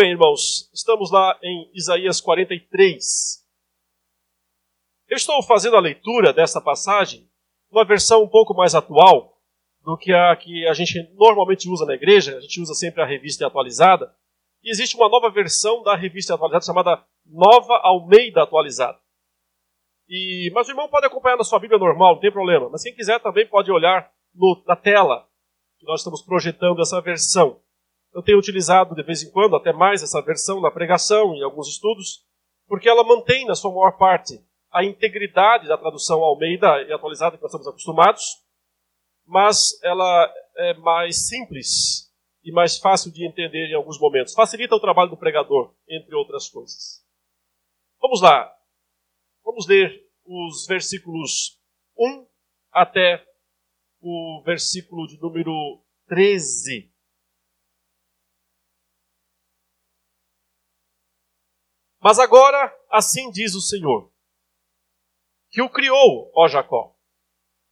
bem, irmãos, estamos lá em Isaías 43. Eu estou fazendo a leitura dessa passagem numa versão um pouco mais atual do que a que a gente normalmente usa na igreja. A gente usa sempre a revista atualizada. E existe uma nova versão da revista atualizada chamada Nova Almeida Atualizada. E, mas o irmão pode acompanhar na sua Bíblia normal, não tem problema. Mas quem quiser também pode olhar no, na tela, que nós estamos projetando essa versão. Eu tenho utilizado de vez em quando, até mais, essa versão na pregação, em alguns estudos, porque ela mantém, na sua maior parte, a integridade da tradução Almeida e atualizada que nós estamos acostumados, mas ela é mais simples e mais fácil de entender em alguns momentos. Facilita o trabalho do pregador, entre outras coisas. Vamos lá. Vamos ler os versículos 1 até o versículo de número 13. Mas agora, assim diz o Senhor, que o criou, ó Jacó,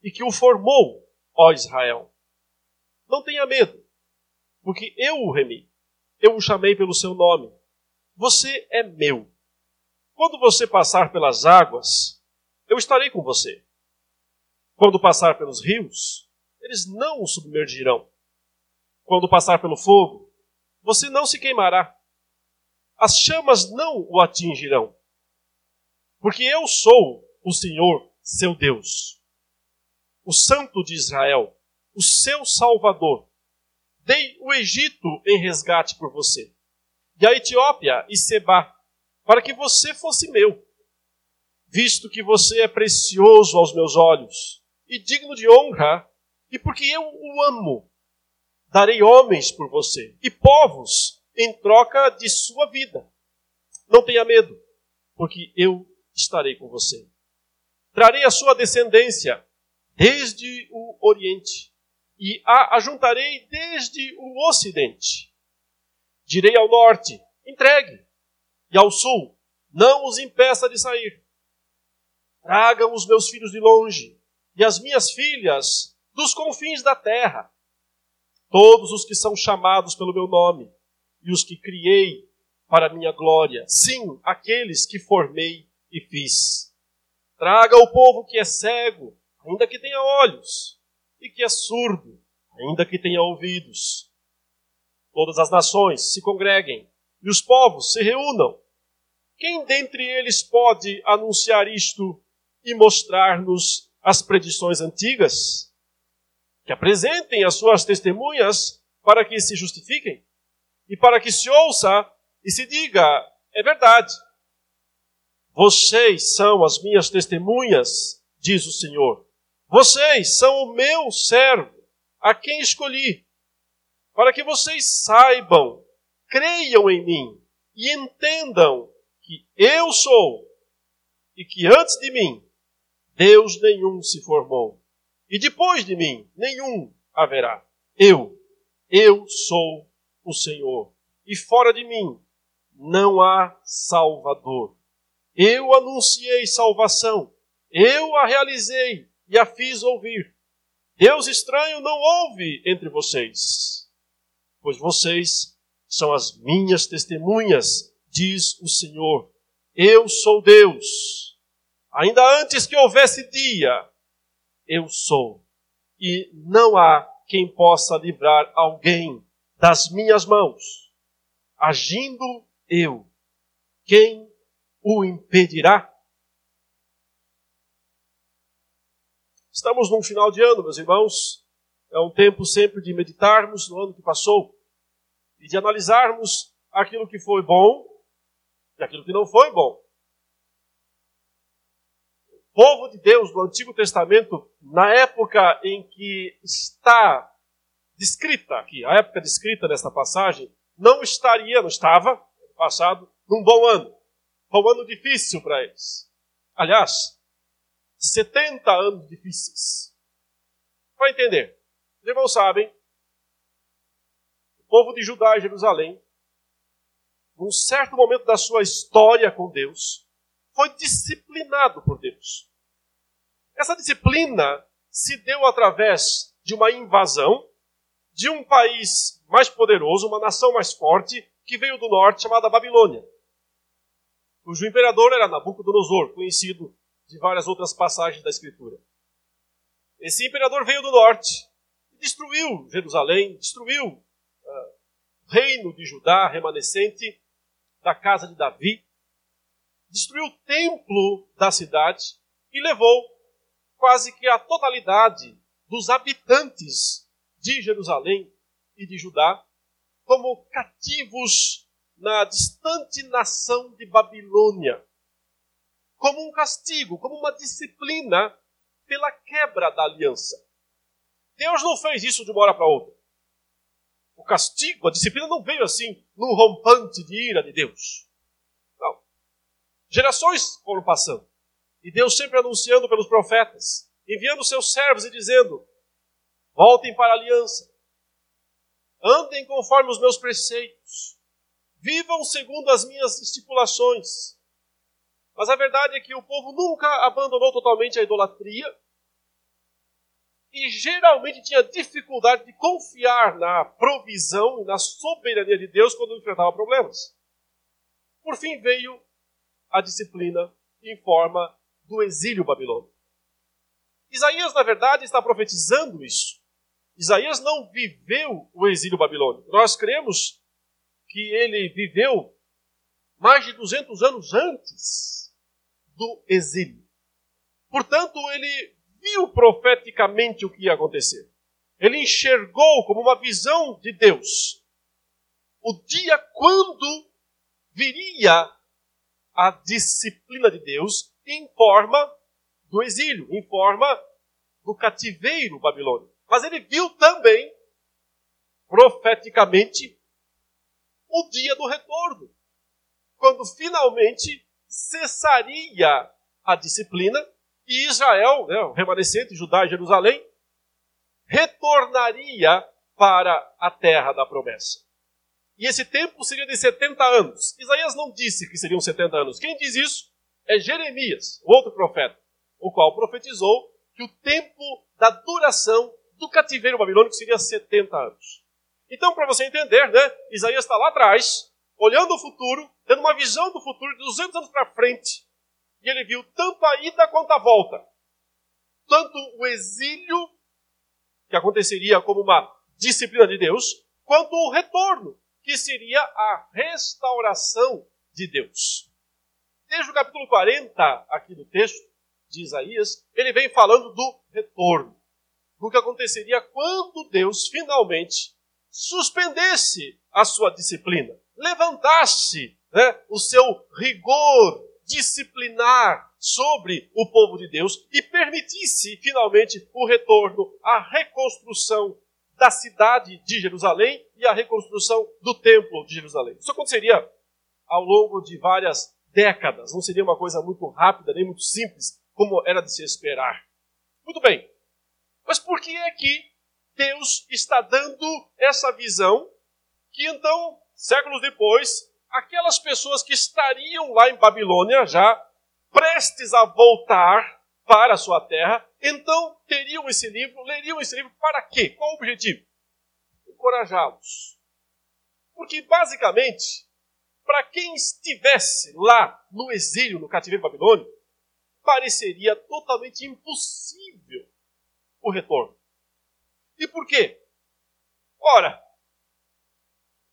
e que o formou, ó Israel. Não tenha medo, porque eu o remi, eu o chamei pelo seu nome. Você é meu. Quando você passar pelas águas, eu estarei com você. Quando passar pelos rios, eles não o submergirão. Quando passar pelo fogo, você não se queimará. As chamas não o atingirão. Porque eu sou o Senhor, seu Deus, o Santo de Israel, o seu Salvador. Dei o Egito em resgate por você, e a Etiópia e Seba, para que você fosse meu, visto que você é precioso aos meus olhos e digno de honra, e porque eu o amo. Darei homens por você e povos em troca de sua vida. Não tenha medo, porque eu estarei com você. Trarei a sua descendência desde o Oriente e a ajuntarei desde o Ocidente. Direi ao Norte, entregue, e ao Sul, não os impeça de sair. Tragam os meus filhos de longe e as minhas filhas dos confins da terra. Todos os que são chamados pelo meu nome e os que criei para minha glória. Sim, aqueles que formei e fiz. Traga o povo que é cego, ainda que tenha olhos, e que é surdo, ainda que tenha ouvidos. Todas as nações se congreguem, e os povos se reúnam. Quem dentre eles pode anunciar isto e mostrar-nos as predições antigas? Que apresentem as suas testemunhas para que se justifiquem e para que se ouça e se diga: é verdade. Vocês são as minhas testemunhas, diz o Senhor. Vocês são o meu servo, a quem escolhi, para que vocês saibam, creiam em mim e entendam que eu sou e que antes de mim Deus nenhum se formou e depois de mim nenhum haverá. Eu, eu sou o Senhor e fora de mim não há Salvador. Eu anunciei salvação. Eu a realizei e a fiz ouvir. Deus estranho não houve entre vocês, pois vocês são as minhas testemunhas, diz o Senhor. Eu sou Deus. Ainda antes que houvesse dia, eu sou. E não há quem possa livrar alguém das minhas mãos. Agindo eu, quem o impedirá? Estamos num final de ano, meus irmãos. É um tempo sempre de meditarmos no ano que passou e de analisarmos aquilo que foi bom e aquilo que não foi bom. O povo de Deus do Antigo Testamento, na época em que está descrita aqui, a época descrita nesta passagem, não estaria, não estava, passado, num bom ano. Foi um ano difícil para eles. Aliás, 70 anos difíceis. Para entender, os irmãos sabem, o povo de Judá e Jerusalém, num certo momento da sua história com Deus, foi disciplinado por Deus. Essa disciplina se deu através de uma invasão de um país mais poderoso, uma nação mais forte, que veio do norte, chamada Babilônia, cujo imperador era Nabucodonosor, conhecido de várias outras passagens da Escritura. Esse imperador veio do norte e destruiu Jerusalém, destruiu uh, o reino de Judá, remanescente da casa de Davi, destruiu o templo da cidade e levou quase que a totalidade dos habitantes de Jerusalém e de Judá como cativos na distante nação de Babilônia, como um castigo, como uma disciplina pela quebra da aliança. Deus não fez isso de uma hora para outra. O castigo, a disciplina não veio assim num rompante de ira de Deus. Não. Gerações foram passando. E Deus sempre anunciando pelos profetas, enviando seus servos e dizendo: voltem para a aliança, andem conforme os meus preceitos, vivam segundo as minhas estipulações. Mas a verdade é que o povo nunca abandonou totalmente a idolatria e geralmente tinha dificuldade de confiar na provisão e na soberania de Deus quando enfrentava problemas. Por fim veio a disciplina em forma do exílio babilônico. Isaías, na verdade, está profetizando isso. Isaías não viveu o exílio babilônico. Nós cremos que ele viveu mais de 200 anos antes do exílio. Portanto, ele viu profeticamente o que ia acontecer. Ele enxergou como uma visão de Deus o dia quando viria a disciplina de Deus em forma do exílio, em forma do cativeiro babilônico. Mas ele viu também, profeticamente, o dia do retorno, quando finalmente cessaria a disciplina e Israel, né, o remanescente, Judá e Jerusalém, retornaria para a terra da promessa. E esse tempo seria de 70 anos. Isaías não disse que seriam 70 anos. Quem diz isso é Jeremias, outro profeta, o qual profetizou que o tempo da duração do cativeiro babilônico seria 70 anos. Então, para você entender, né, Isaías está lá atrás, olhando o futuro, tendo uma visão do futuro de 200 anos para frente. E ele viu tanto a ida quanto a volta. Tanto o exílio, que aconteceria como uma disciplina de Deus, quanto o retorno, que seria a restauração de Deus. Desde o capítulo 40, aqui do texto de Isaías, ele vem falando do retorno do que aconteceria quando Deus finalmente suspendesse a sua disciplina, levantasse né, o seu rigor disciplinar sobre o povo de Deus e permitisse finalmente o retorno, a reconstrução da cidade de Jerusalém e a reconstrução do templo de Jerusalém. Isso aconteceria ao longo de várias décadas, não seria uma coisa muito rápida nem muito simples, como era de se esperar. Muito bem, mas por que é que Deus está dando essa visão que então, séculos depois, aquelas pessoas que estariam lá em Babilônia, já prestes a voltar para a sua terra, então teriam esse livro, leriam esse livro para quê? Qual o objetivo? Encorajá-los. Porque, basicamente, para quem estivesse lá no exílio, no cativeiro babilônico, pareceria totalmente impossível o retorno. E por quê? Ora,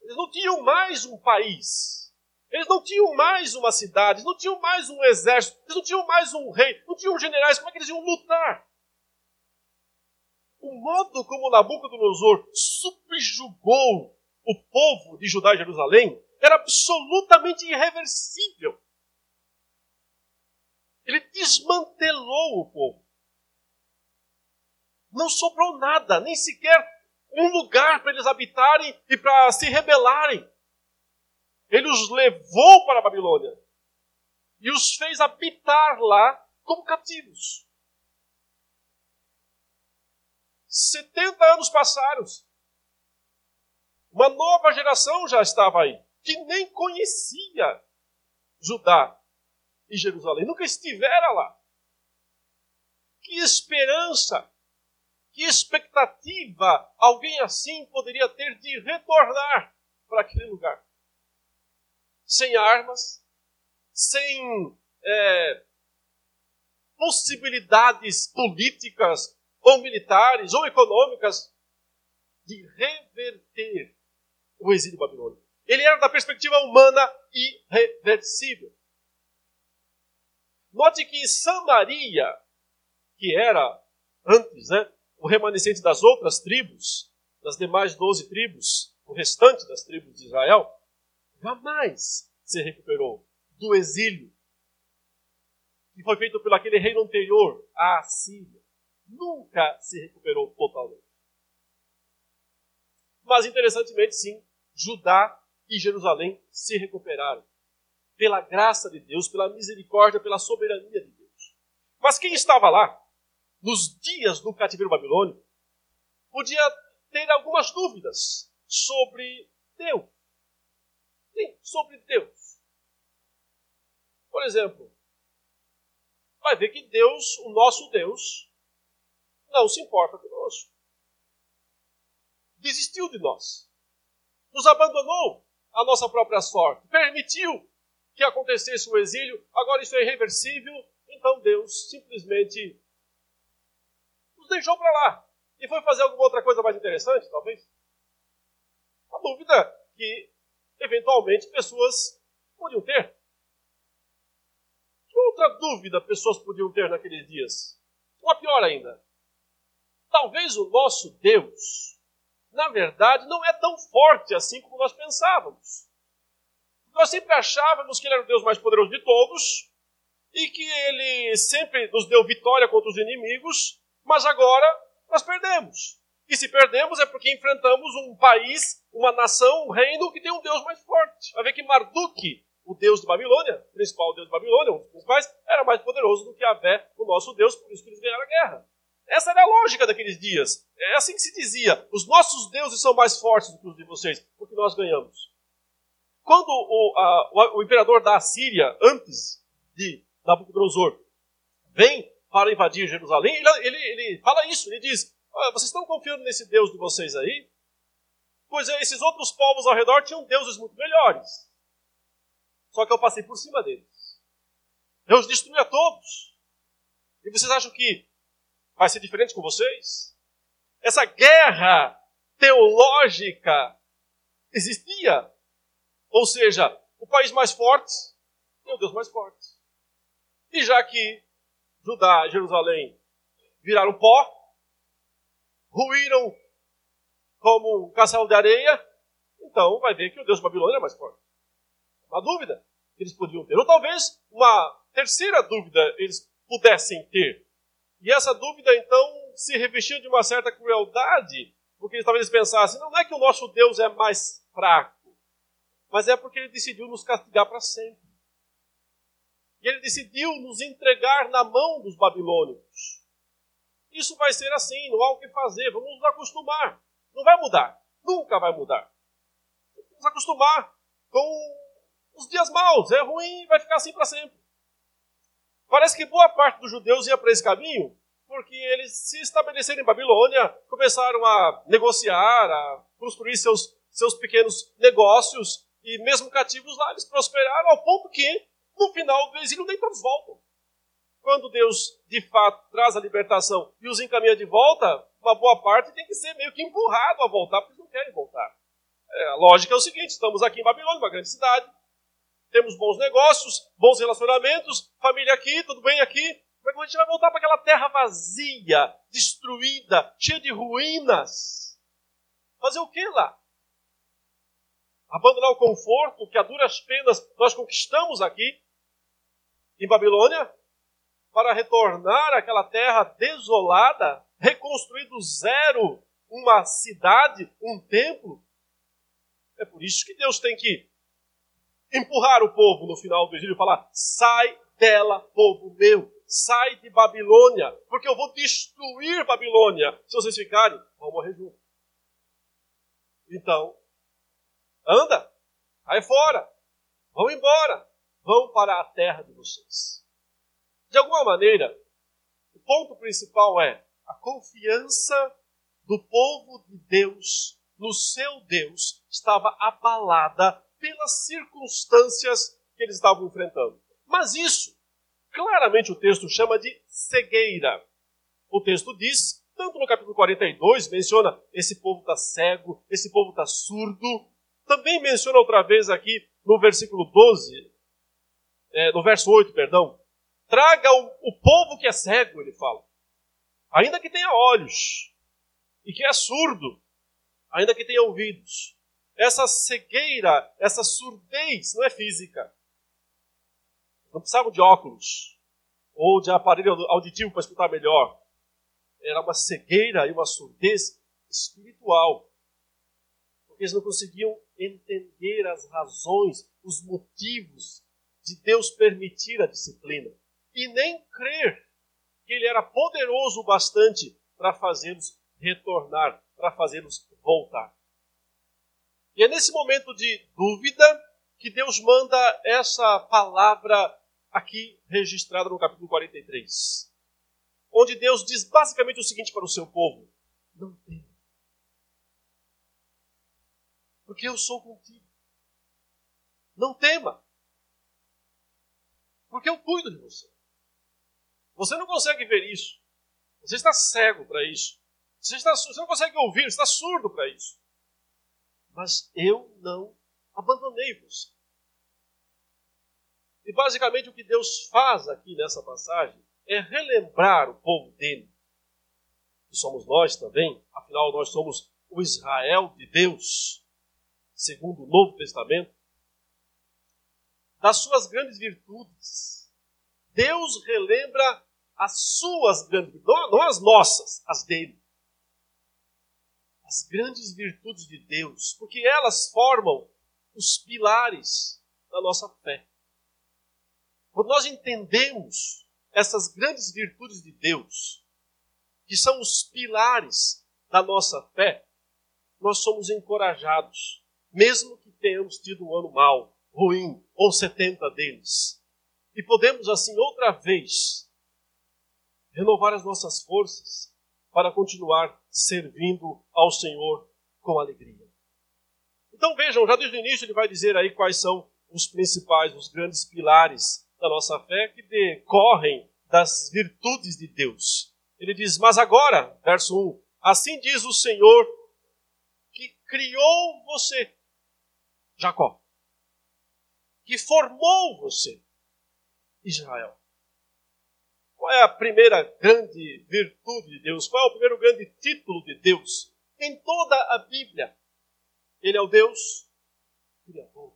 eles não tinham mais um país, eles não tinham mais uma cidade, eles não tinham mais um exército, eles não tinham mais um rei, não tinham generais, como é que eles iam lutar? O modo como Nabucodonosor subjugou o povo de Judá e Jerusalém era absolutamente irreversível. Ele desmantelou o povo não sobrou nada, nem sequer um lugar para eles habitarem e para se rebelarem. Ele os levou para a Babilônia e os fez habitar lá como cativos. 70 anos passaram. Uma nova geração já estava aí, que nem conhecia Judá e Jerusalém, nunca estivera lá. Que esperança que expectativa alguém assim poderia ter de retornar para aquele lugar? sem armas, sem é, possibilidades políticas ou militares ou econômicas de reverter o exílio babilônico. Ele era da perspectiva humana irreversível. Note que Samaria, que era antes né, o remanescente das outras tribos, das demais doze tribos, o restante das tribos de Israel, jamais se recuperou do exílio que foi feito pelo aquele reino anterior, a Síria. Nunca se recuperou totalmente. Mas, interessantemente, sim, Judá e Jerusalém se recuperaram. Pela graça de Deus, pela misericórdia, pela soberania de Deus. Mas quem estava lá, nos dias do cativeiro babilônico, podia ter algumas dúvidas sobre Deus. Sim, sobre Deus. Por exemplo, vai ver que Deus, o nosso Deus, não se importa conosco. Desistiu de nós. Nos abandonou à nossa própria sorte. Permitiu que acontecesse o exílio. Agora isso é irreversível. Então Deus simplesmente deixou para lá. E foi fazer alguma outra coisa mais interessante, talvez? A dúvida que, eventualmente, pessoas podiam ter. Que outra dúvida pessoas podiam ter naqueles dias? Uma pior ainda. Talvez o nosso Deus, na verdade, não é tão forte assim como nós pensávamos. Nós sempre achávamos que ele era o Deus mais poderoso de todos e que ele sempre nos deu vitória contra os inimigos, mas agora nós perdemos. E se perdemos é porque enfrentamos um país, uma nação, um reino que tem um Deus mais forte. Vai ver que Marduk o deus de Babilônia, o principal deus de Babilônia, um dos principais, era mais poderoso do que Avé, o nosso Deus, por isso que eles ganharam a guerra. Essa era a lógica daqueles dias. É assim que se dizia: os nossos deuses são mais fortes do que os de vocês, porque nós ganhamos. Quando o, a, o, o imperador da Assíria, antes de Nabucodonosor, vem para invadir Jerusalém, ele, ele, ele fala isso, ele diz: ah, vocês estão confiando nesse Deus de vocês aí? Pois é, esses outros povos ao redor tinham deuses muito melhores. Só que eu passei por cima deles. Eu os destruí a todos. E vocês acham que vai ser diferente com vocês? Essa guerra teológica existia. Ou seja, o país mais forte tem o Deus mais forte. E já que Judá Jerusalém viraram pó, ruíram como um castelo de areia, então vai ver que o Deus Babilônia é mais forte. Uma dúvida que eles podiam ter. Ou talvez uma terceira dúvida eles pudessem ter. E essa dúvida, então, se revestiu de uma certa crueldade, porque talvez eles pensassem, não é que o nosso Deus é mais fraco, mas é porque ele decidiu nos castigar para sempre. E ele decidiu nos entregar na mão dos babilônicos. Isso vai ser assim, não há o que fazer, vamos nos acostumar. Não vai mudar, nunca vai mudar. Vamos acostumar com os dias maus, é ruim, vai ficar assim para sempre. Parece que boa parte dos judeus ia para esse caminho porque eles se estabeleceram em Babilônia, começaram a negociar, a construir seus, seus pequenos negócios, e mesmo cativos lá, eles prosperaram ao ponto que, no final do exílio, nem todos voltam. Quando Deus, de fato, traz a libertação e os encaminha de volta, uma boa parte tem que ser meio que empurrado a voltar, porque não querem voltar. É, a lógica é o seguinte: estamos aqui em Babilônia, uma grande cidade, temos bons negócios, bons relacionamentos, família aqui, tudo bem aqui. Mas a gente vai voltar para aquela terra vazia, destruída, cheia de ruínas. Fazer o que lá? Abandonar o conforto que a duras penas nós conquistamos aqui em Babilônia para retornar àquela terra desolada, reconstruir do zero uma cidade, um templo. É por isso que Deus tem que empurrar o povo no final do exílio e falar: sai dela, povo meu, sai de Babilônia, porque eu vou destruir Babilônia. Se vocês ficarem, vão morrer juntos. Então, anda, vai fora, vão embora, vão para a terra de vocês. De alguma maneira, o ponto principal é a confiança do povo de Deus no seu Deus estava abalada pelas circunstâncias que eles estavam enfrentando. Mas isso, claramente o texto chama de cegueira. O texto diz, tanto no capítulo 42, menciona esse povo está cego, esse povo está surdo. Também menciona outra vez aqui no versículo 12, é, no verso 8, perdão. Traga o, o povo que é cego, ele fala. Ainda que tenha olhos, e que é surdo, ainda que tenha ouvidos. Essa cegueira, essa surdez não é física. Não precisavam de óculos ou de aparelho auditivo para escutar melhor. Era uma cegueira e uma surdez espiritual. Porque eles não conseguiam entender as razões, os motivos de Deus permitir a disciplina. E nem crer que Ele era poderoso o bastante para fazê-los retornar, para fazê-los voltar. E é nesse momento de dúvida que Deus manda essa palavra aqui registrada no capítulo 43. Onde Deus diz basicamente o seguinte para o seu povo: Não tema. Porque eu sou contigo. Não tema. Porque eu cuido de você. Você não consegue ver isso. Você está cego para isso. Você, está, você não consegue ouvir, você está surdo para isso. Mas eu não abandonei você. E basicamente o que Deus faz aqui nessa passagem é relembrar o povo dele, que somos nós também, afinal nós somos o Israel de Deus, segundo o Novo Testamento, das suas grandes virtudes. Deus relembra as suas grandes virtudes, não as nossas, as dele as grandes virtudes de Deus, porque elas formam os pilares da nossa fé. Quando nós entendemos essas grandes virtudes de Deus, que são os pilares da nossa fé, nós somos encorajados, mesmo que tenhamos tido um ano mau, ruim, ou 70 deles. E podemos, assim, outra vez, renovar as nossas forças para continuar servindo ao Senhor com alegria. Então vejam, já desde o início ele vai dizer aí quais são os principais, os grandes pilares da nossa fé que decorrem das virtudes de Deus. Ele diz: Mas agora, verso 1, assim diz o Senhor que criou você, Jacó, que formou você, Israel. Qual é a primeira grande virtude de Deus? Qual é o primeiro grande título de Deus? Em toda a Bíblia, Ele é o Deus Criador.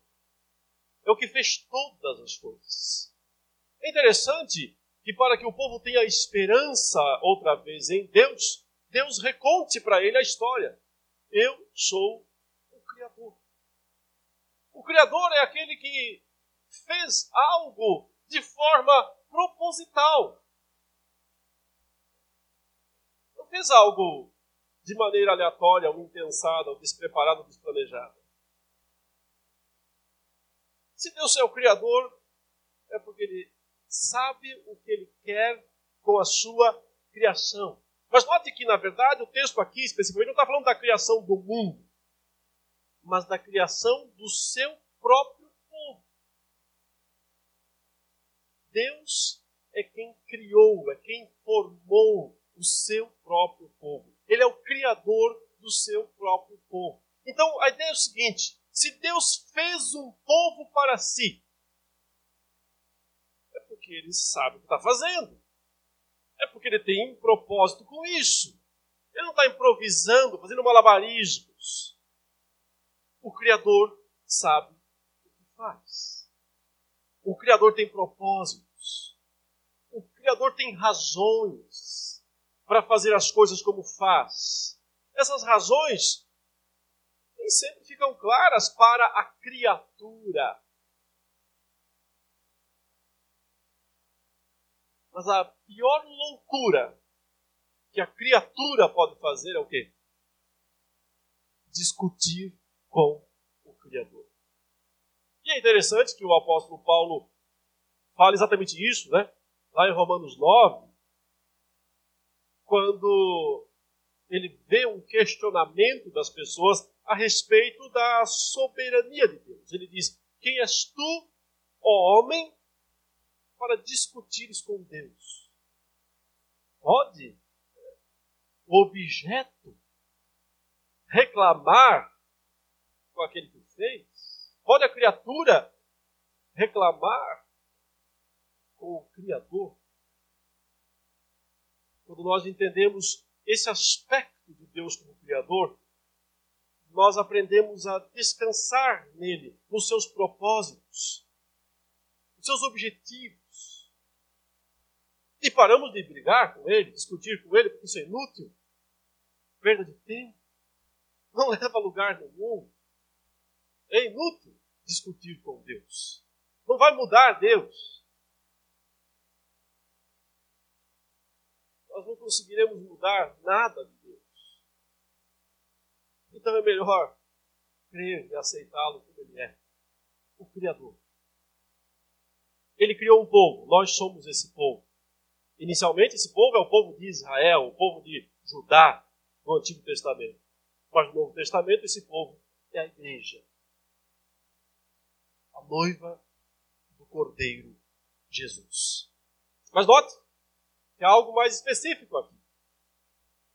É o que fez todas as coisas. É interessante que, para que o povo tenha esperança outra vez em Deus, Deus reconte para ele a história. Eu sou. O Criador é aquele que fez algo de forma proposital. fez algo de maneira aleatória, ou impensada, ou despreparada, ou despranejada. Se Deus é o Criador, é porque Ele sabe o que Ele quer com a sua criação. Mas note que, na verdade, o texto aqui, especificamente, não está falando da criação do mundo, mas da criação do seu próprio povo. Deus é quem criou, é quem formou o seu próprio povo. Ele é o criador do seu próprio povo. Então a ideia é o seguinte: se Deus fez um povo para si, é porque ele sabe o que está fazendo. É porque ele tem um propósito com isso. Ele não está improvisando, fazendo malabarismos. Criador sabe o que faz. O Criador tem propósitos. O Criador tem razões para fazer as coisas como faz. Essas razões nem sempre ficam claras para a criatura. Mas a pior loucura que a criatura pode fazer é o quê? Discutir com Criador. E é interessante que o apóstolo Paulo fala exatamente isso, né? Lá em Romanos 9, quando ele vê um questionamento das pessoas a respeito da soberania de Deus. Ele diz: Quem és tu, ó homem, para discutires com Deus? Pode o objeto reclamar com aquele que fez? Pode a criatura reclamar com o Criador? Quando nós entendemos esse aspecto de Deus como Criador, nós aprendemos a descansar nele, nos seus propósitos, nos seus objetivos. E paramos de brigar com ele, discutir com ele, porque isso é inútil, perda de tempo, não leva a lugar nenhum. É inútil discutir com Deus. Não vai mudar Deus. Nós não conseguiremos mudar nada de Deus. Então é melhor crer e aceitá-lo como ele é o Criador. Ele criou um povo, nós somos esse povo. Inicialmente, esse povo é o povo de Israel, o povo de Judá, no Antigo Testamento. Mas no Novo Testamento, esse povo é a igreja a noiva do Cordeiro Jesus. Mas note que há algo mais específico aqui.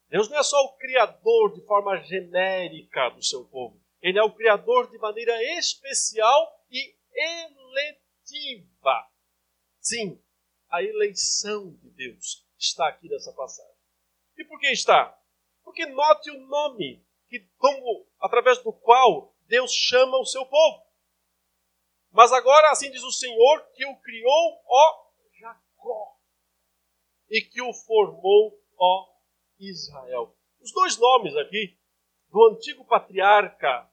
Deus não é só o criador de forma genérica do seu povo. Ele é o criador de maneira especial e eletiva. Sim, a eleição de Deus está aqui nessa passagem. E por que está? Porque note o nome que como através do qual Deus chama o seu povo. Mas agora, assim diz o Senhor, que o criou, ó Jacó, e que o formou, ó Israel. Os dois nomes aqui do antigo patriarca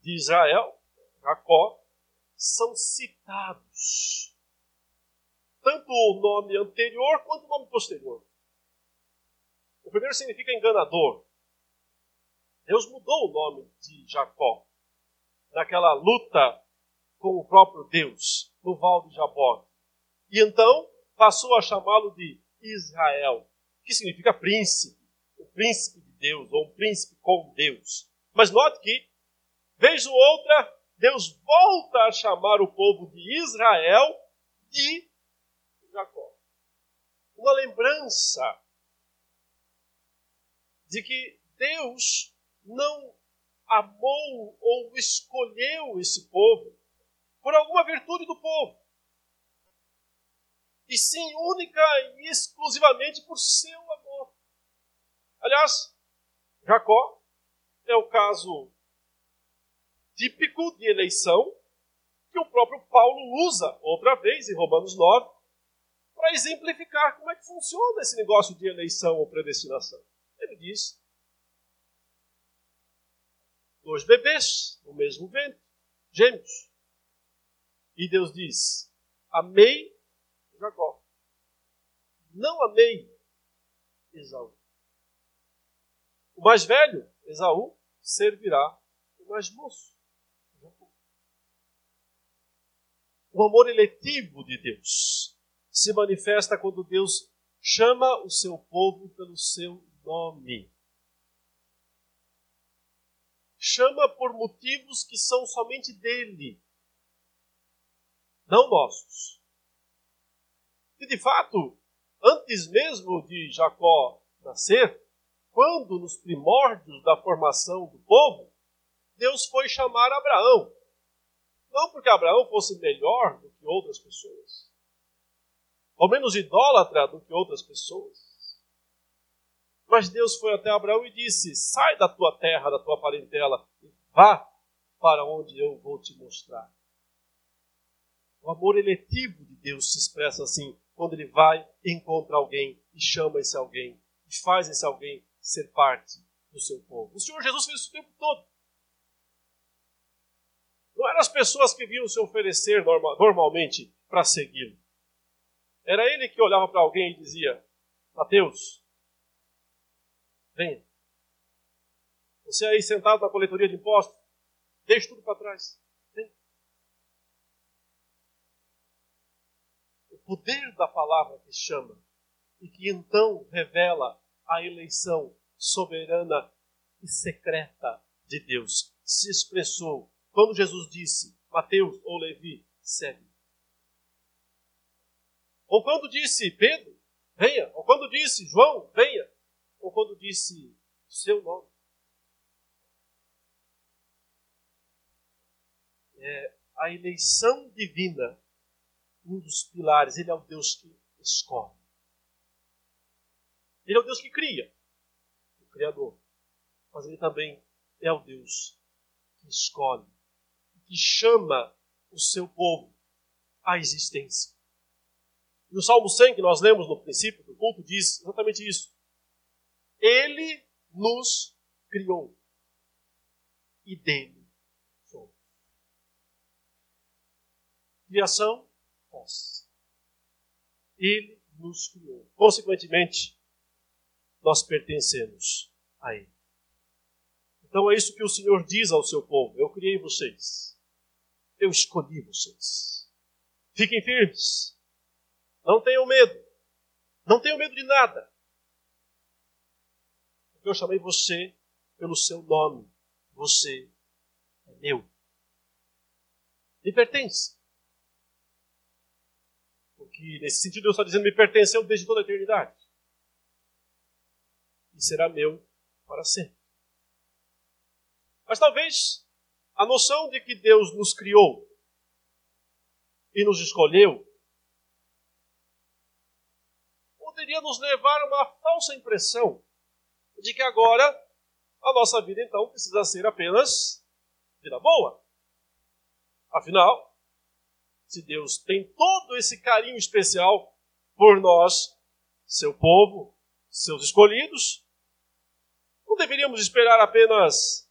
de Israel, Jacó, são citados. Tanto o nome anterior quanto o nome posterior. O primeiro significa enganador. Deus mudou o nome de Jacó naquela luta com o próprio Deus no Val de Jaboque. E então passou a chamá-lo de Israel, que significa príncipe, o príncipe de Deus, ou um príncipe com Deus. Mas note que, vez ou outra, Deus volta a chamar o povo de Israel de Jacó. Uma lembrança de que Deus não amou ou escolheu esse povo por alguma virtude do povo. E sim, única e exclusivamente por seu amor. Aliás, Jacó é o caso típico de eleição que o próprio Paulo usa outra vez em Romanos 9 para exemplificar como é que funciona esse negócio de eleição ou predestinação. Ele diz dois bebês no mesmo ventre, gêmeos. E Deus diz: Amei Jacó. Não amei Esaú. O mais velho, Esaú, servirá o mais moço, Jacó. O amor eletivo de Deus se manifesta quando Deus chama o seu povo pelo seu nome chama por motivos que são somente dele, não nossos. E de fato, antes mesmo de Jacó nascer, quando nos primórdios da formação do povo, Deus foi chamar Abraão. Não porque Abraão fosse melhor do que outras pessoas, ou menos idólatra do que outras pessoas, mas Deus foi até Abraão e disse: Sai da tua terra, da tua parentela, e vá para onde eu vou te mostrar. O amor eletivo de Deus se expressa assim, quando ele vai, encontra alguém e chama esse alguém, e faz esse alguém ser parte do seu povo. O Senhor Jesus fez isso o tempo todo. Não eram as pessoas que vinham se oferecer normalmente para segui-lo. Era ele que olhava para alguém e dizia: Mateus, Venha. Você aí sentado na coletoria de impostos, deixe tudo para trás. Venha. O poder da palavra que chama e que então revela a eleição soberana, e secreta de Deus se expressou quando Jesus disse, Mateus ou Levi, segue. Ou quando disse Pedro, venha. Ou quando disse João, venha. Quando disse seu nome. É, a eleição divina, um dos pilares, ele é o Deus que escolhe. Ele é o Deus que cria, o Criador. Mas ele também é o Deus que escolhe, que chama o seu povo à existência. E o Salmo 100, que nós lemos no princípio do culto, diz exatamente isso. Ele nos criou e dele somos. Criação, nós. Ele nos criou. Consequentemente, nós pertencemos a Ele. Então é isso que o Senhor diz ao seu povo: Eu criei vocês, eu escolhi vocês. Fiquem firmes, não tenham medo, não tenham medo de nada. Eu chamei você pelo seu nome, você é meu. Me pertence. Porque nesse sentido Deus está dizendo: me pertenceu desde toda a eternidade. E será meu para sempre. Mas talvez a noção de que Deus nos criou e nos escolheu poderia nos levar a uma falsa impressão de que agora a nossa vida então precisa ser apenas vida boa. Afinal, se Deus tem todo esse carinho especial por nós, seu povo, seus escolhidos, não deveríamos esperar apenas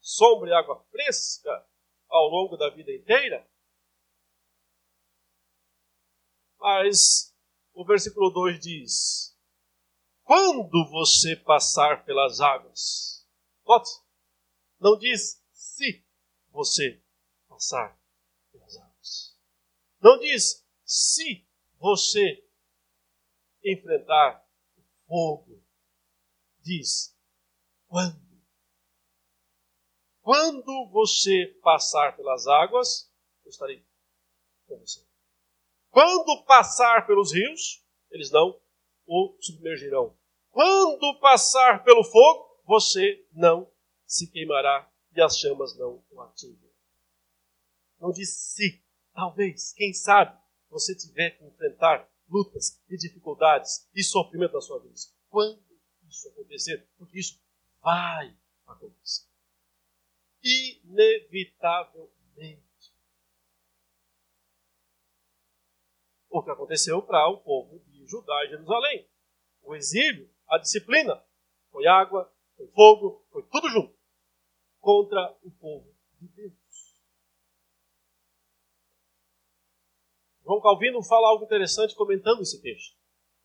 sombra e água fresca ao longo da vida inteira. Mas o versículo 2 diz: Quando você passar pelas águas, note, não diz se você passar pelas águas. Não diz se você enfrentar o fogo. Diz quando quando você passar pelas águas, eu estarei com você. Quando passar pelos rios, eles não o submergirão. Quando passar pelo fogo, você não se queimará e as chamas não o atingem. Não diz se, talvez, quem sabe, você tiver que enfrentar lutas e dificuldades e sofrimento na sua vida. Quando isso acontecer, porque isso vai acontecer inevitavelmente. O que aconteceu para o povo Judá e Jerusalém. O exílio, a disciplina, foi água, foi fogo, foi tudo junto contra o povo de Deus. João Calvino fala algo interessante comentando esse texto.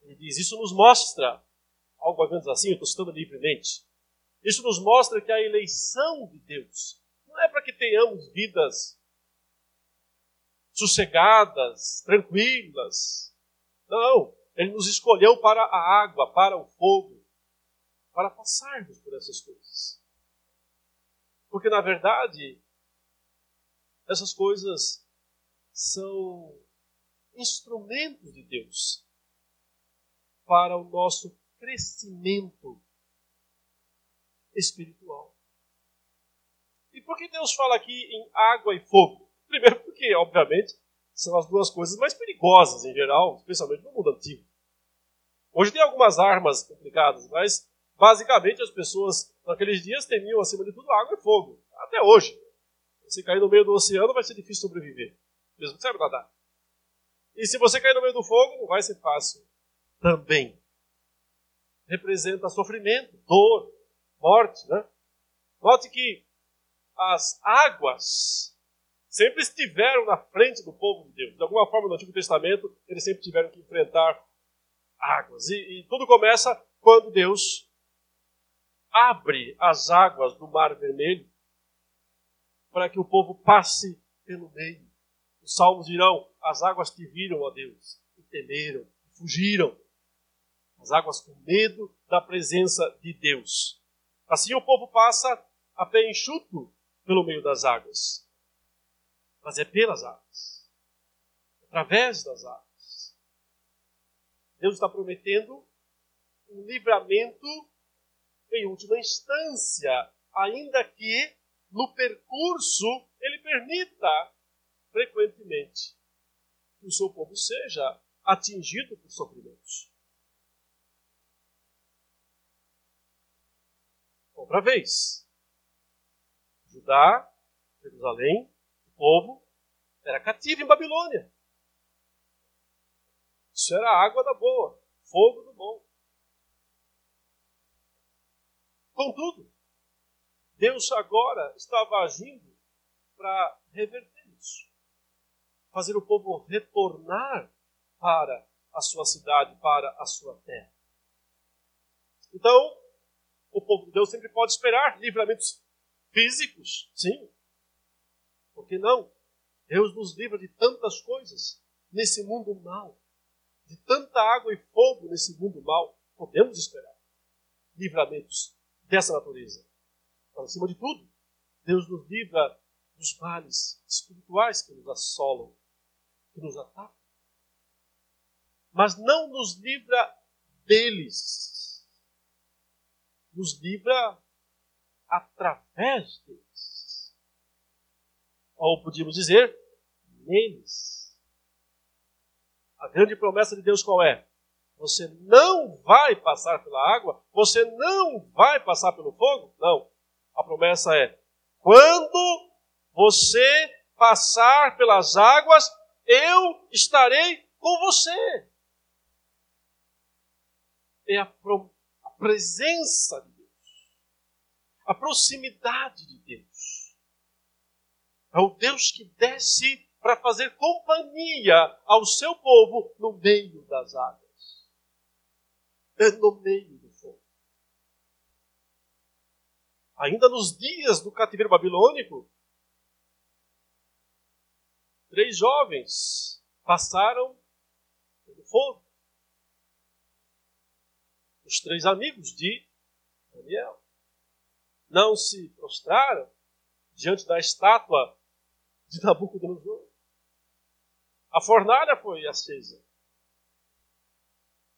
Ele diz: Isso nos mostra, algo mais ou menos assim, eu estou citando livremente, isso nos mostra que a eleição de Deus não é para que tenhamos vidas sossegadas, tranquilas. Não. Ele nos escolheu para a água, para o fogo, para passarmos por essas coisas. Porque, na verdade, essas coisas são instrumentos de Deus para o nosso crescimento espiritual. E por que Deus fala aqui em água e fogo? Primeiro, porque, obviamente, são as duas coisas mais perigosas em geral, especialmente no mundo antigo. Hoje tem algumas armas complicadas, mas basicamente as pessoas naqueles dias temiam, acima de tudo, água e fogo. Até hoje. Se cair no meio do oceano, vai ser difícil sobreviver, mesmo que saiba nadar. E se você cair no meio do fogo, não vai ser fácil também. Representa sofrimento, dor, morte. Né? Note que as águas sempre estiveram na frente do povo de Deus. De alguma forma, no Antigo Testamento, eles sempre tiveram que enfrentar águas. E, e tudo começa quando Deus abre as águas do Mar Vermelho para que o povo passe pelo meio. Os salmos dirão: as águas te viram, a Deus, e temeram, e fugiram. As águas com medo da presença de Deus Assim o povo passa a pé enxuto pelo meio das águas. Mas é pelas águas, através das águas. Deus está prometendo um livramento em última instância, ainda que no percurso ele permita frequentemente que o seu povo seja atingido por sofrimentos. Outra vez, Judá, Jerusalém, povo era cativo em Babilônia. Isso era água da boa, fogo do bom. Contudo, Deus agora estava agindo para reverter isso. Fazer o povo retornar para a sua cidade, para a sua terra. Então, o povo de Deus sempre pode esperar livramentos físicos, sim. Por que não? Deus nos livra de tantas coisas nesse mundo mal, de tanta água e fogo nesse mundo mal. Podemos esperar livramentos dessa natureza. Mas, acima de tudo, Deus nos livra dos males espirituais que nos assolam, que nos atacam. Mas não nos livra deles. Nos livra através deles. Ou podíamos dizer, neles. A grande promessa de Deus qual é? Você não vai passar pela água, você não vai passar pelo fogo? Não. A promessa é: quando você passar pelas águas, eu estarei com você. É a, a presença de Deus, a proximidade de Deus. É o Deus que desce para fazer companhia ao seu povo no meio das águas no meio do fogo. Ainda nos dias do cativeiro babilônico, três jovens passaram pelo fogo. Os três amigos de Daniel não se prostraram diante da estátua de Nabucodonosor. A fornalha foi acesa.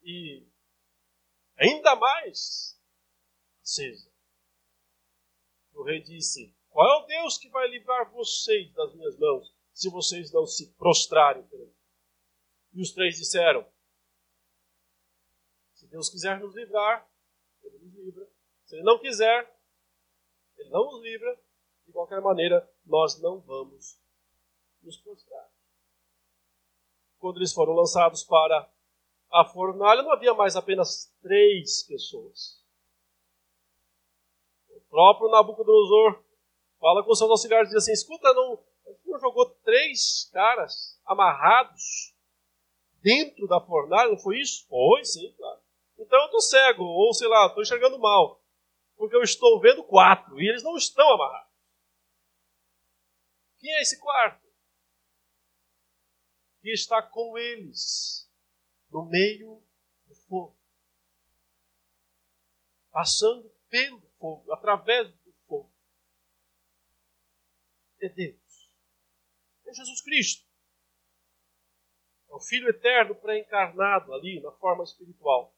E ainda mais acesa. O rei disse: Qual é o Deus que vai livrar vocês das minhas mãos, se vocês não se prostrarem perante E os três disseram: Se Deus quiser nos livrar, Ele nos livra. Se Ele não quiser, Ele não nos livra. De qualquer maneira, nós não vamos nos prostrar. Quando eles foram lançados para a fornalha não havia mais apenas três pessoas. O próprio Nabucodonosor fala com seus auxiliares e diz assim: escuta, não, não jogou três caras amarrados dentro da fornalha, não foi isso? Foi, sim, claro. Então eu estou cego, ou sei lá, estou enxergando mal, porque eu estou vendo quatro e eles não estão amarrados. Quem é esse quarto? Que está com eles no meio do fogo. Passando pelo fogo, através do fogo. É Deus. É Jesus Cristo. É o Filho eterno pré-encarnado ali na forma espiritual.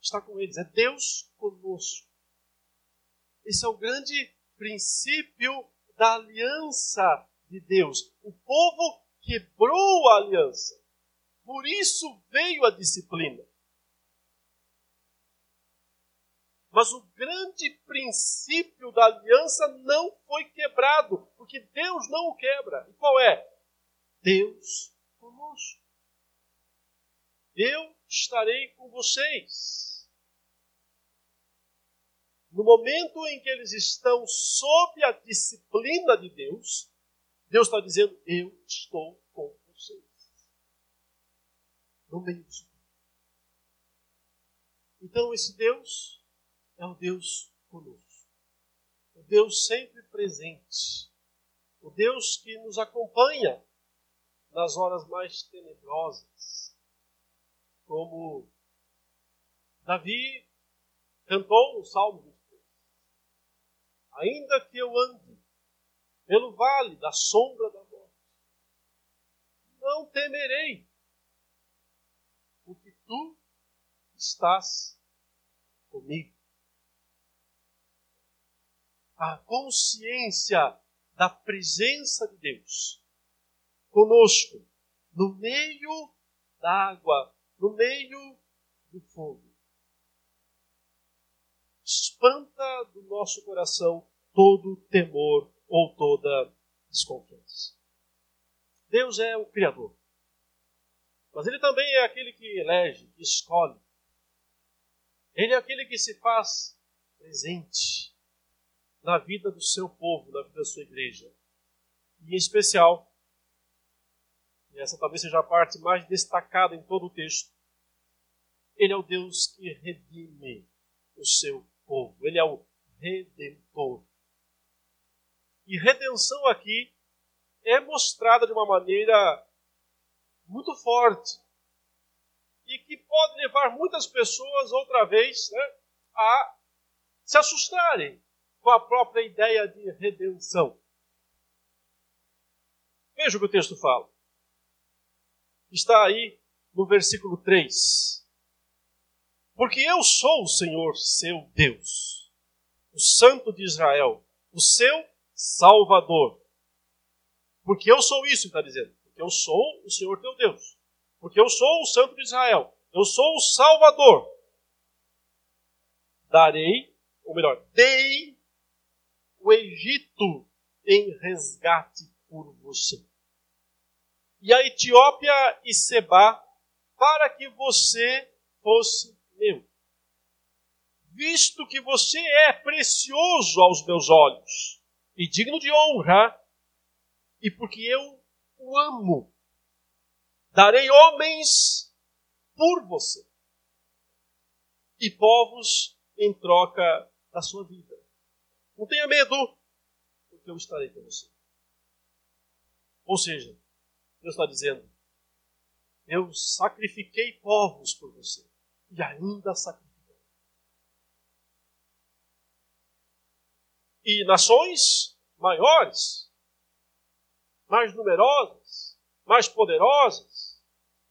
Está com eles. É Deus conosco. Esse é o grande princípio da aliança de Deus. O povo quebrou a aliança. Por isso veio a disciplina. Mas o grande princípio da aliança não foi quebrado, porque Deus não o quebra. E qual é? Deus conosco. Eu estarei com vocês. No momento em que eles estão sob a disciplina de Deus, Deus está dizendo: Eu estou no meio disso. Então, esse Deus é o Deus conosco. O Deus sempre presente. O Deus que nos acompanha nas horas mais tenebrosas. Como Davi cantou no Salmo 23. ainda que eu ande pelo vale da sombra da morte, não temerei, porque tu estás comigo. A consciência da presença de Deus conosco, no meio da água, no meio do fogo. Espanta do nosso coração todo temor ou toda desconfiança. Deus é o Criador. Mas Ele também é aquele que elege, que escolhe. Ele é aquele que se faz presente na vida do seu povo, na vida da sua igreja. E em especial, e essa talvez seja a parte mais destacada em todo o texto, ele é o Deus que redime o seu povo. Ele é o redentor. E redenção aqui é mostrada de uma maneira muito forte e que pode levar muitas pessoas outra vez né, a se assustarem com a própria ideia de redenção. Veja o que o texto fala. Está aí no versículo 3. Porque eu sou o Senhor, seu Deus, o Santo de Israel, o seu Salvador. Porque eu sou isso, está dizendo. Porque eu sou o Senhor teu Deus. Porque eu sou o Santo de Israel. Eu sou o Salvador. Darei, ou melhor, dei o Egito em resgate por você. E a Etiópia e Seba para que você fosse meu. Visto que você é precioso aos meus olhos e digno de honra, e porque eu o amo, darei homens por você e povos em troca da sua vida. Não tenha medo, porque eu estarei com você. Ou seja, Deus está dizendo: Eu sacrifiquei povos por você e ainda sacrificarei. E nações maiores, mais numerosas, mais poderosas.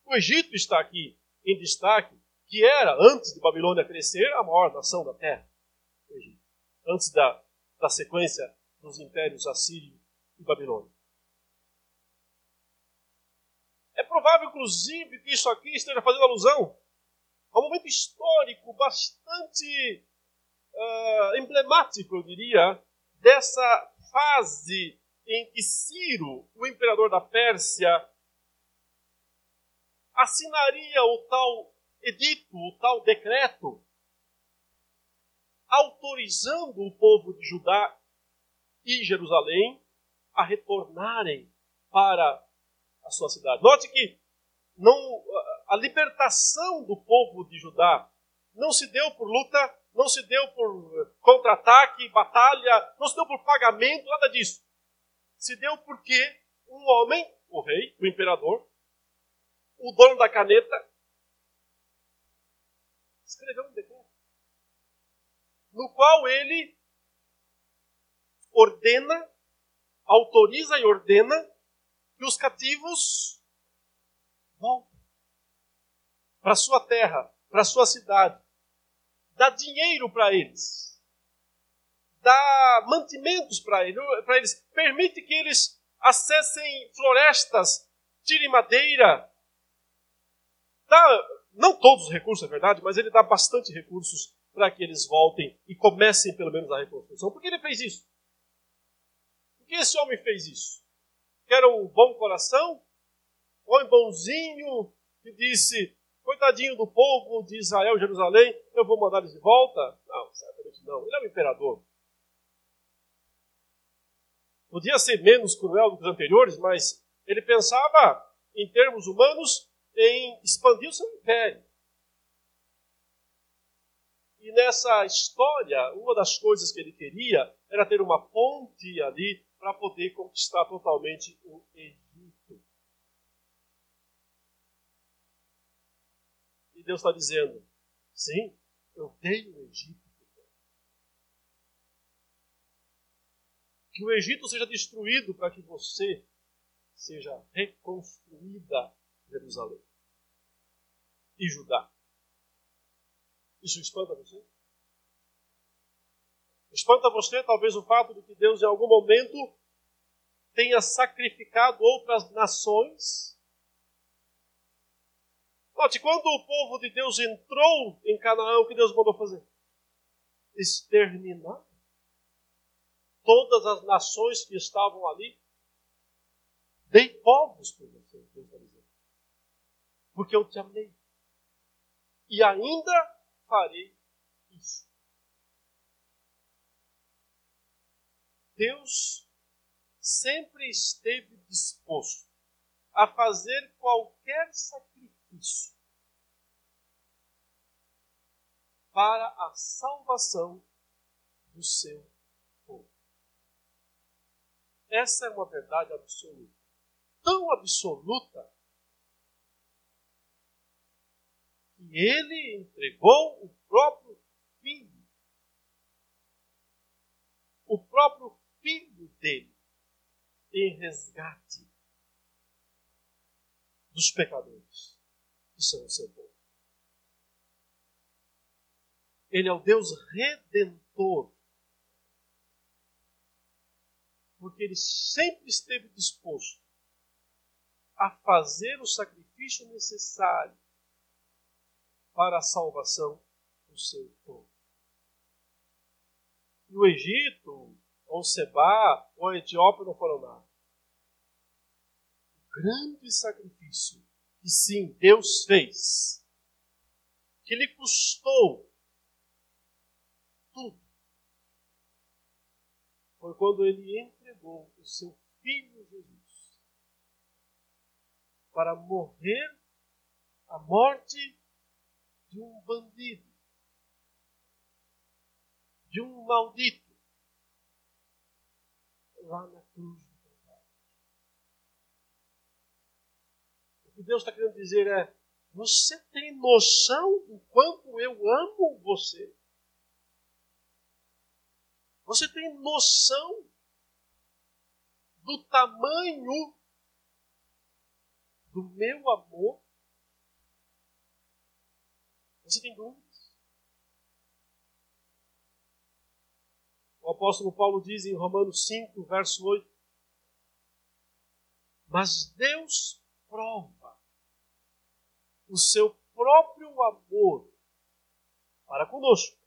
O Egito está aqui em destaque, que era, antes de Babilônia crescer, a maior nação da terra. Antes da, da sequência dos impérios assírio e babilônio. É provável, inclusive, que isso aqui esteja fazendo alusão a um momento histórico bastante uh, emblemático, eu diria, dessa fase em que Ciro, o imperador da Pérsia, assinaria o tal edito, o tal decreto, autorizando o povo de Judá e Jerusalém a retornarem para a sua cidade. Note que não, a libertação do povo de Judá não se deu por luta, não se deu por contra-ataque, batalha, não se deu por pagamento, nada disso. Se deu porque um homem, o rei, o imperador, o dono da caneta, escreveu um decreto no qual ele ordena, autoriza e ordena que os cativos voltem para sua terra, para sua cidade. Dá dinheiro para eles. Dá mantimentos para eles. Permite que eles acessem florestas, tirem madeira. Dá, não todos os recursos, é verdade, mas ele dá bastante recursos para que eles voltem e comecem pelo menos a reconstrução. Por que ele fez isso? Por que esse homem fez isso? Que era um bom coração? Um homem bonzinho que disse: coitadinho do povo de Israel, Jerusalém, eu vou mandar eles de volta? Não, certamente não. Ele é um imperador. Podia ser menos cruel do que os anteriores, mas ele pensava, em termos humanos, em expandir o seu império. E nessa história, uma das coisas que ele queria era ter uma ponte ali para poder conquistar totalmente o Egito. Deus está dizendo: sim, eu dei o Egito. Que o Egito seja destruído para que você seja reconstruída Jerusalém e Judá. Isso espanta você? Espanta você talvez o fato de que Deus em algum momento tenha sacrificado outras nações? Note, quando o povo de Deus entrou em Canaã, o que Deus mandou fazer? Exterminar todas as nações que estavam ali. Dei povos para você, Deus está dizendo. Porque eu te amei. E ainda farei isso. Deus sempre esteve disposto a fazer qualquer sacrifício para a salvação do seu povo. Essa é uma verdade absoluta. Tão absoluta que ele entregou o próprio filho. O próprio filho dele em resgate dos pecadores que são o seu povo. Ele é o Deus redentor. Porque ele sempre esteve disposto a fazer o sacrifício necessário para a salvação do seu povo. E o Egito, ou Seba, ou a Etiópia não foram nada. O grande sacrifício que sim, Deus fez, que lhe custou tudo, foi quando ele entregou o seu filho Jesus para morrer a morte de um bandido, de um maldito, lá na cruz do Calvário. O que Deus está querendo dizer é: você tem noção do quanto eu amo você? Você tem noção do tamanho do meu amor? Você tem dúvidas? O apóstolo Paulo diz em Romanos 5, verso 8: Mas Deus prova o seu próprio amor para conosco,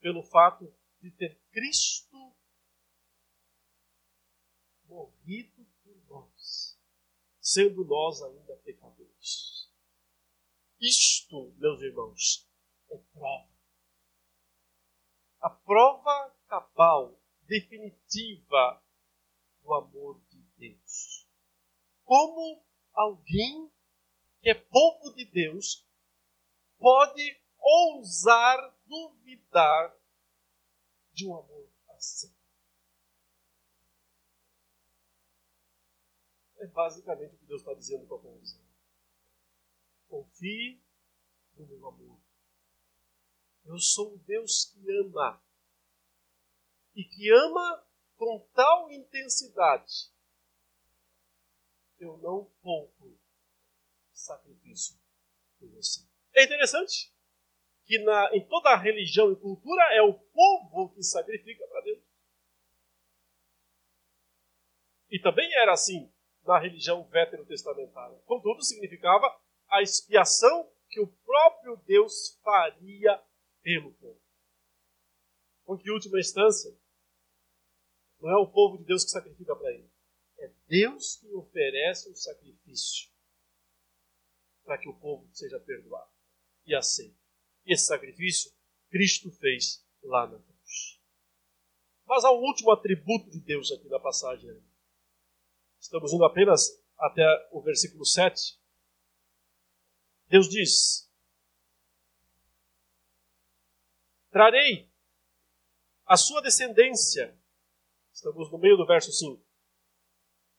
pelo fato de ter Cristo morrido por nós, sendo nós ainda pecadores. Isto, meus irmãos, é prova. A prova cabal, definitiva do amor de Deus. Como alguém que é povo de Deus pode ousar duvidar de um amor assim? É basicamente o que Deus está dizendo para povo Confie no meu amor. Eu sou um Deus que ama. E que ama com tal intensidade. Eu não poupo sacrifício por você. É interessante que na, em toda religião e cultura é o povo que sacrifica para Deus. E também era assim na religião veterotestamentária. Contudo, significava a expiação que o próprio Deus faria pelo povo. Porque, em última instância, não é o povo de Deus que sacrifica para ele. É Deus que oferece o sacrifício para que o povo seja perdoado e aceito. Esse sacrifício Cristo fez lá na cruz. Mas há um último atributo de Deus aqui na passagem. Estamos indo apenas até o versículo 7. Deus diz: Trarei a sua descendência. Estamos no meio do verso 5.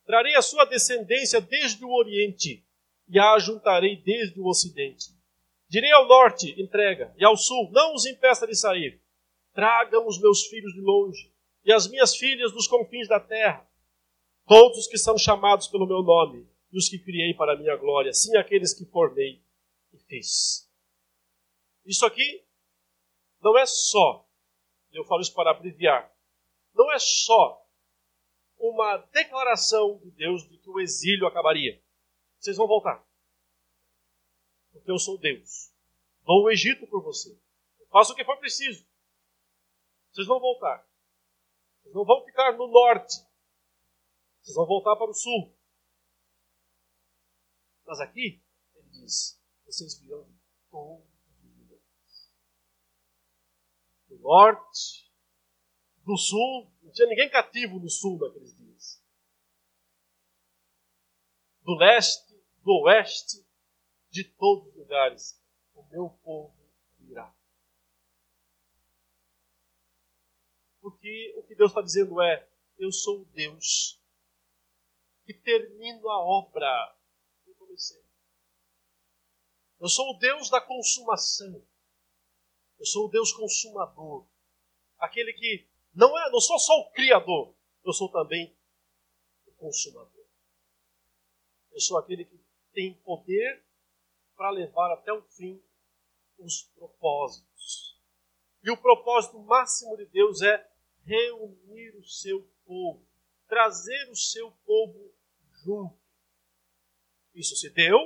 Trarei a sua descendência desde o Oriente e a ajuntarei desde o Ocidente. Direi ao norte, entrega, e ao sul, não os impeça de sair. Tragam os meus filhos de longe, e as minhas filhas dos confins da terra, todos os que são chamados pelo meu nome, e os que criei para a minha glória, sim aqueles que formei e fiz. Isso aqui não é só, eu falo isso para abreviar, não é só uma declaração de Deus de que o exílio acabaria. Vocês vão voltar. Porque eu sou Deus. Dou o Egito por você. Faço o que for preciso. Vocês vão voltar. Vocês não vão ficar no norte. Vocês vão voltar para o sul. Mas aqui, ele diz: vocês virão de todos os lugares. Do norte, do sul, não tinha ninguém cativo no sul naqueles dias. Do leste, do oeste, de todos os lugares, o meu povo virá. Porque o que Deus está dizendo é: eu sou o Deus que termino a obra que eu comecei. Eu sou o Deus da consumação. Eu sou o Deus consumador. Aquele que não é, não sou só o criador, eu sou também o consumador. Eu sou aquele que tem poder para levar até o fim os propósitos. E o propósito máximo de Deus é reunir o seu povo, trazer o seu povo junto. Isso se deu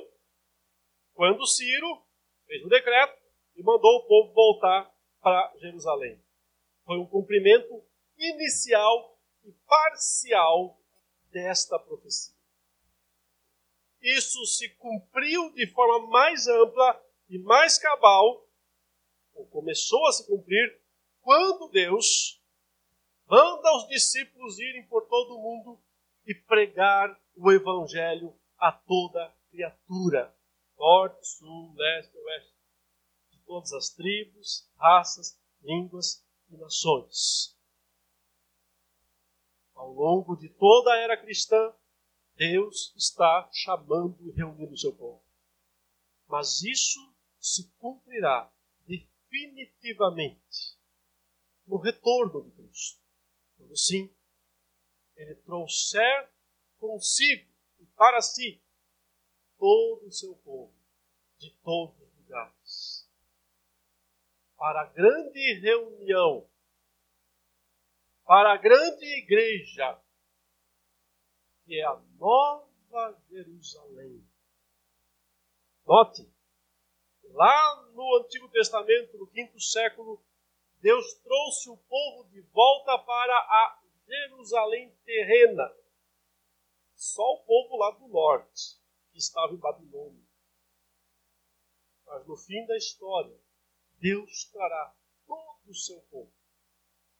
quando Ciro fez o decreto e mandou o povo voltar para Jerusalém. Foi um cumprimento inicial e parcial desta profecia. Isso se cumpriu de forma mais ampla e mais cabal, ou começou a se cumprir, quando Deus Manda os discípulos irem por todo o mundo e pregar o evangelho a toda criatura. Norte, sul, leste, oeste. De todas as tribos, raças, línguas e nações. Ao longo de toda a era cristã, Deus está chamando e reunindo o seu povo. Mas isso se cumprirá definitivamente no retorno de Cristo. Quando sim, ele trouxer consigo e para si todo o seu povo de todos os lugares para a grande reunião, para a grande igreja, que é a Nova Jerusalém. Note, lá no Antigo Testamento, no quinto século, Deus trouxe o povo de volta para a Jerusalém terrena. Só o povo lá do norte, que estava em Babilônia. Mas no fim da história, Deus trará todo o seu povo,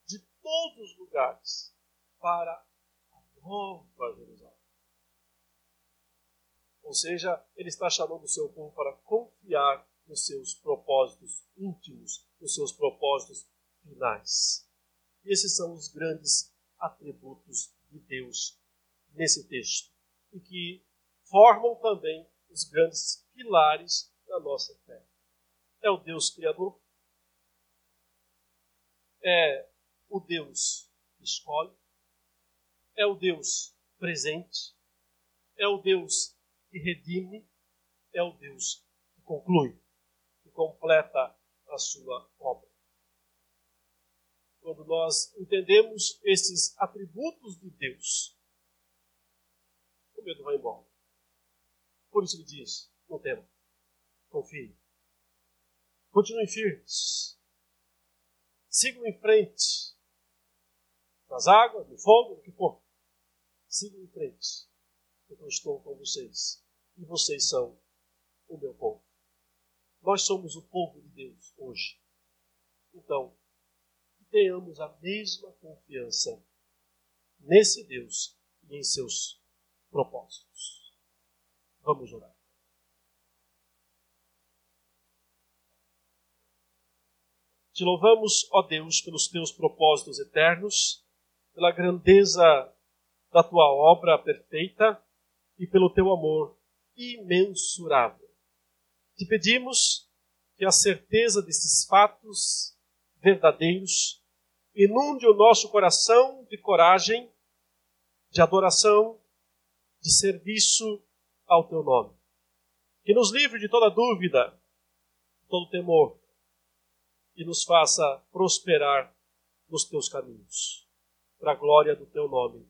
de todos os lugares, para a nova Jerusalém. Ou seja, Ele está chamando o seu povo para confiar nos seus propósitos íntimos, nos seus propósitos finais. E esses são os grandes atributos de Deus nesse texto e que formam também os grandes pilares da nossa fé. É o Deus Criador, é o Deus que escolhe, é o Deus presente, é o Deus que redime, é o Deus que conclui completa a sua obra. Quando nós entendemos esses atributos de Deus, o medo vai embora. Por isso ele diz: não tema, confie. Continuem firmes. Sigam em frente. Nas águas, no fogo, no que for. Sigam em frente. Porque eu estou com vocês. E vocês são o meu povo. Nós somos o povo de Deus hoje. Então, tenhamos a mesma confiança nesse Deus e em seus propósitos. Vamos orar. Te louvamos, ó Deus, pelos teus propósitos eternos, pela grandeza da tua obra perfeita e pelo teu amor imensurável. Te pedimos que a certeza desses fatos verdadeiros inunde o nosso coração de coragem, de adoração, de serviço ao teu nome. Que nos livre de toda dúvida, todo temor e nos faça prosperar nos teus caminhos. Para a glória do teu nome,